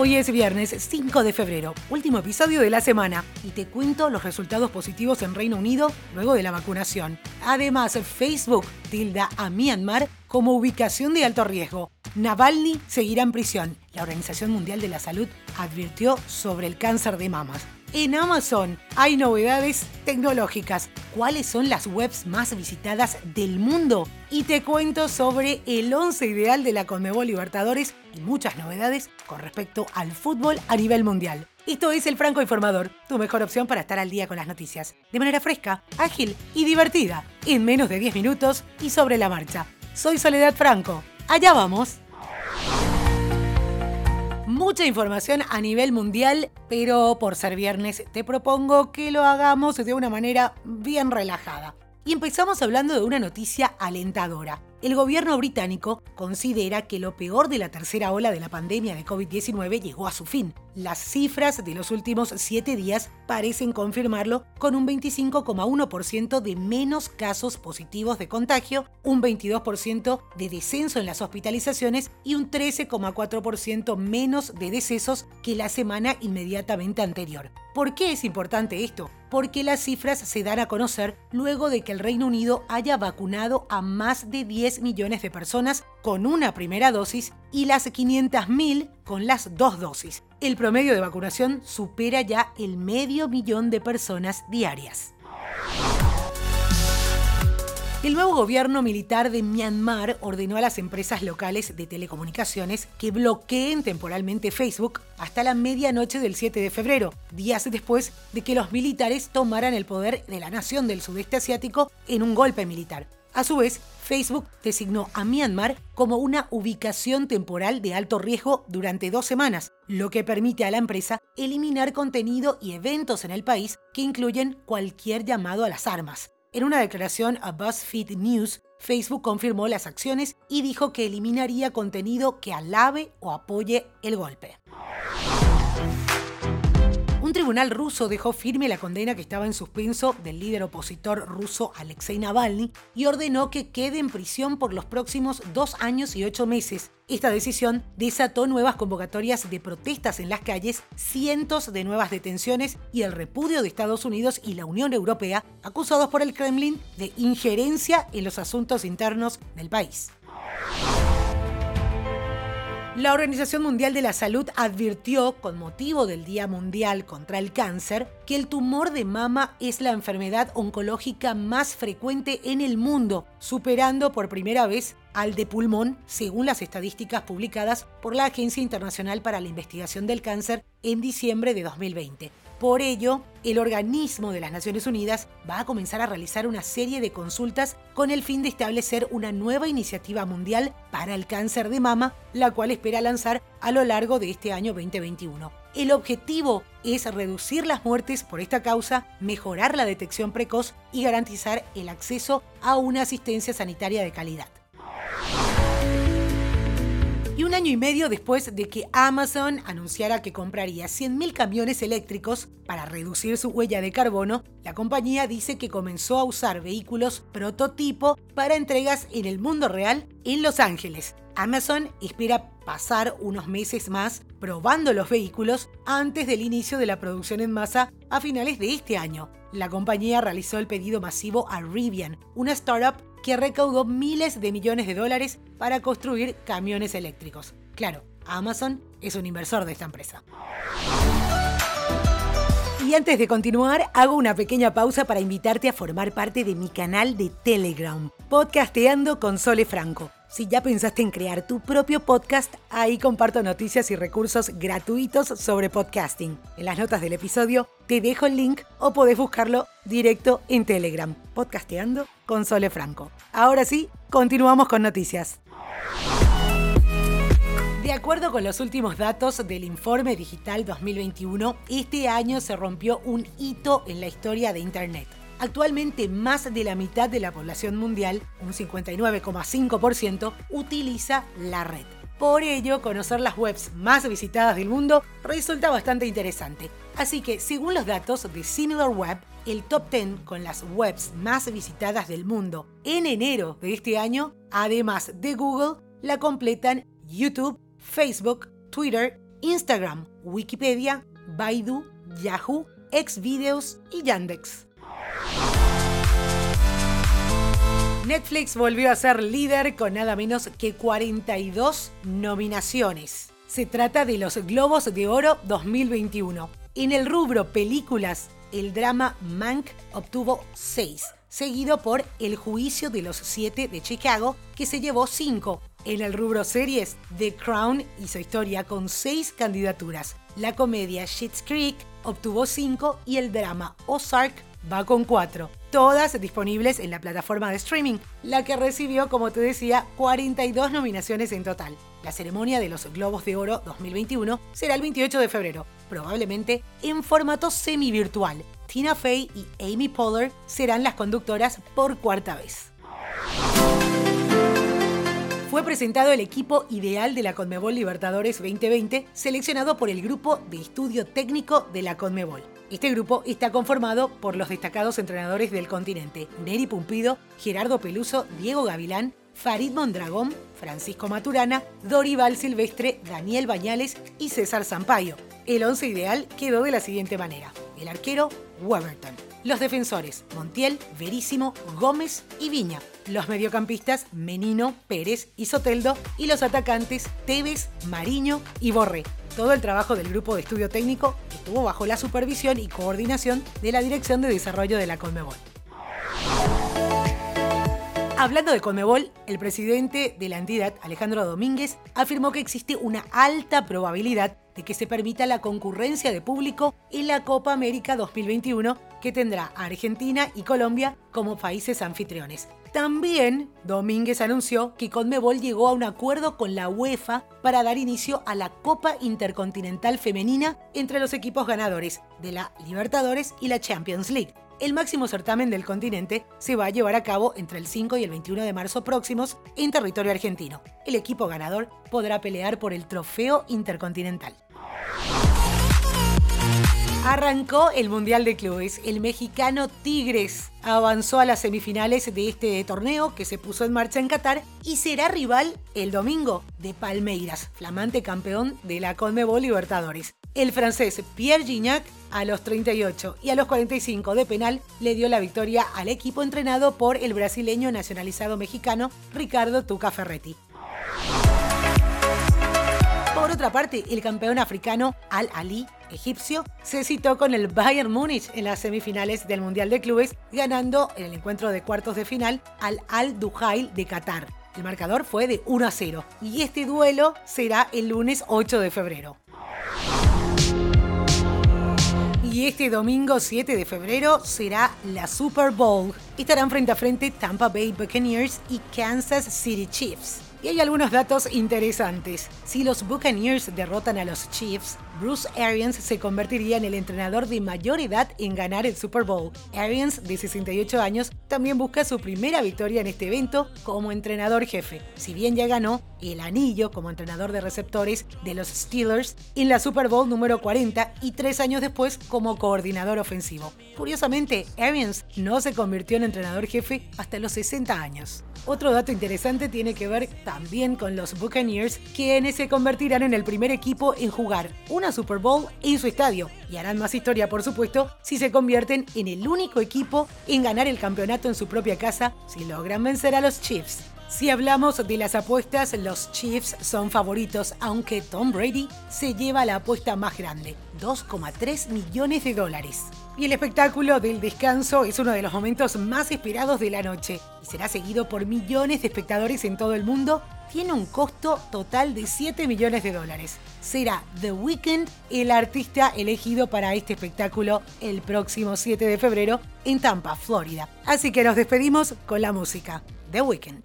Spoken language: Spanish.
Hoy es viernes 5 de febrero, último episodio de la semana, y te cuento los resultados positivos en Reino Unido luego de la vacunación. Además, Facebook tilda a Myanmar como ubicación de alto riesgo. Navalny seguirá en prisión. La Organización Mundial de la Salud advirtió sobre el cáncer de mamas. En Amazon hay novedades tecnológicas. ¿Cuáles son las webs más visitadas del mundo? Y te cuento sobre el 11 ideal de la Conmebol Libertadores muchas novedades con respecto al fútbol a nivel mundial. Esto es El Franco Informador, tu mejor opción para estar al día con las noticias, de manera fresca, ágil y divertida, en menos de 10 minutos y sobre la marcha. Soy Soledad Franco. Allá vamos mucha información a nivel mundial, pero por ser viernes te propongo que lo hagamos de una manera bien relajada. Y empezamos hablando de una noticia alentadora. El gobierno británico considera que lo peor de la tercera ola de la pandemia de COVID-19 llegó a su fin. Las cifras de los últimos siete días parecen confirmarlo con un 25,1% de menos casos positivos de contagio, un 22% de descenso en las hospitalizaciones y un 13,4% menos de decesos que la semana inmediatamente anterior. ¿Por qué es importante esto? Porque las cifras se dan a conocer luego de que el Reino Unido haya vacunado a más de 10 millones de personas con una primera dosis y las 500.000 con las dos dosis. El promedio de vacunación supera ya el medio millón de personas diarias. El nuevo gobierno militar de Myanmar ordenó a las empresas locales de telecomunicaciones que bloqueen temporalmente Facebook hasta la medianoche del 7 de febrero, días después de que los militares tomaran el poder de la nación del sudeste asiático en un golpe militar. A su vez, Facebook designó a Myanmar como una ubicación temporal de alto riesgo durante dos semanas, lo que permite a la empresa eliminar contenido y eventos en el país que incluyen cualquier llamado a las armas. En una declaración a BuzzFeed News, Facebook confirmó las acciones y dijo que eliminaría contenido que alabe o apoye el golpe. Un tribunal ruso dejó firme la condena que estaba en suspenso del líder opositor ruso Alexei Navalny y ordenó que quede en prisión por los próximos dos años y ocho meses. Esta decisión desató nuevas convocatorias de protestas en las calles, cientos de nuevas detenciones y el repudio de Estados Unidos y la Unión Europea, acusados por el Kremlin de injerencia en los asuntos internos del país. La Organización Mundial de la Salud advirtió, con motivo del Día Mundial contra el Cáncer, que el tumor de mama es la enfermedad oncológica más frecuente en el mundo, superando por primera vez al de pulmón, según las estadísticas publicadas por la Agencia Internacional para la Investigación del Cáncer en diciembre de 2020. Por ello, el organismo de las Naciones Unidas va a comenzar a realizar una serie de consultas con el fin de establecer una nueva iniciativa mundial para el cáncer de mama, la cual espera lanzar a lo largo de este año 2021. El objetivo es reducir las muertes por esta causa, mejorar la detección precoz y garantizar el acceso a una asistencia sanitaria de calidad y un año y medio después de que Amazon anunciara que compraría 100.000 camiones eléctricos para reducir su huella de carbono, la compañía dice que comenzó a usar vehículos prototipo para entregas en el mundo real en Los Ángeles. Amazon espera pasar unos meses más probando los vehículos antes del inicio de la producción en masa a finales de este año. La compañía realizó el pedido masivo a Rivian, una startup que recaudó miles de millones de dólares para construir camiones eléctricos. Claro, Amazon es un inversor de esta empresa. Y antes de continuar, hago una pequeña pausa para invitarte a formar parte de mi canal de Telegram, Podcasteando con Sole Franco. Si ya pensaste en crear tu propio podcast, ahí comparto noticias y recursos gratuitos sobre podcasting. En las notas del episodio te dejo el link o podés buscarlo directo en Telegram, Podcasteando con Sole Franco. Ahora sí, continuamos con noticias. De acuerdo con los últimos datos del Informe Digital 2021, este año se rompió un hito en la historia de Internet. Actualmente más de la mitad de la población mundial, un 59,5%, utiliza la red. Por ello, conocer las webs más visitadas del mundo resulta bastante interesante. Así que, según los datos de SimilarWeb, el top 10 con las webs más visitadas del mundo en enero de este año, además de Google, la completan YouTube, Facebook, Twitter, Instagram, Wikipedia, Baidu, Yahoo, Xvideos y Yandex. Netflix volvió a ser líder con nada menos que 42 nominaciones. Se trata de los Globos de Oro 2021. En el rubro películas, el drama Mank obtuvo 6, seguido por El Juicio de los Siete de Chicago, que se llevó 5. En el rubro series, The Crown hizo historia con 6 candidaturas. La comedia Schitt's Creek obtuvo 5 y el drama Ozark va con 4 todas disponibles en la plataforma de streaming, la que recibió, como te decía, 42 nominaciones en total. La ceremonia de los Globos de Oro 2021 será el 28 de febrero, probablemente en formato semi-virtual. Tina Fey y Amy Poehler serán las conductoras por cuarta vez. Fue presentado el equipo ideal de la Conmebol Libertadores 2020, seleccionado por el Grupo de Estudio Técnico de la Conmebol. Este grupo está conformado por los destacados entrenadores del continente, Neri Pumpido, Gerardo Peluso, Diego Gavilán, Farid Mondragón, Francisco Maturana, Dorival Silvestre, Daniel Bañales y César Sampaio. El once ideal quedó de la siguiente manera. El arquero, Weberton. Los defensores, Montiel, Verísimo, Gómez y Viña. Los mediocampistas, Menino, Pérez y Soteldo. Y los atacantes, Tevez, Mariño y Borré. Todo el trabajo del grupo de estudio técnico estuvo bajo la supervisión y coordinación de la Dirección de Desarrollo de la Conmebol. Hablando de Conmebol, el presidente de la entidad, Alejandro Domínguez, afirmó que existe una alta probabilidad de que se permita la concurrencia de público en la Copa América 2021 que tendrá a Argentina y Colombia como países anfitriones. También Domínguez anunció que Conmebol llegó a un acuerdo con la UEFA para dar inicio a la Copa Intercontinental Femenina entre los equipos ganadores de la Libertadores y la Champions League el máximo certamen del continente se va a llevar a cabo entre el 5 y el 21 de marzo próximos en territorio argentino. El equipo ganador podrá pelear por el trofeo intercontinental. Arrancó el Mundial de Clubes. El mexicano Tigres avanzó a las semifinales de este torneo que se puso en marcha en Qatar y será rival el domingo de Palmeiras, flamante campeón de la Conmebol Libertadores. El francés Pierre Gignac a los 38 y a los 45 de penal le dio la victoria al equipo entrenado por el brasileño nacionalizado mexicano Ricardo Tuca Ferretti. Por otra parte, el campeón africano Al Ali, egipcio, se citó con el Bayern Múnich en las semifinales del Mundial de Clubes, ganando en el encuentro de cuartos de final al Al Duhail de Qatar. El marcador fue de 1 a 0 y este duelo será el lunes 8 de febrero. Y este domingo 7 de febrero será la Super Bowl. Estarán frente a frente Tampa Bay Buccaneers y Kansas City Chiefs. Y hay algunos datos interesantes. Si los Buccaneers derrotan a los Chiefs, Bruce Arians se convertiría en el entrenador de mayor edad en ganar el Super Bowl. Arians, de 68 años, también busca su primera victoria en este evento como entrenador jefe. Si bien ya ganó el anillo como entrenador de receptores de los Steelers en la Super Bowl número 40 y tres años después como coordinador ofensivo. Curiosamente, Arians no se convirtió en entrenador jefe hasta los 60 años. Otro dato interesante tiene que ver también con los Buccaneers, quienes se convertirán en el primer equipo en jugar una Super Bowl en su estadio. Y harán más historia, por supuesto, si se convierten en el único equipo en ganar el campeonato en su propia casa si logran vencer a los Chiefs. Si hablamos de las apuestas, los Chiefs son favoritos, aunque Tom Brady se lleva la apuesta más grande, 2,3 millones de dólares. Y el espectáculo del descanso es uno de los momentos más esperados de la noche y será seguido por millones de espectadores en todo el mundo. Tiene un costo total de 7 millones de dólares. Será The Weeknd el artista elegido para este espectáculo el próximo 7 de febrero en Tampa, Florida. Así que nos despedimos con la música. The Weeknd.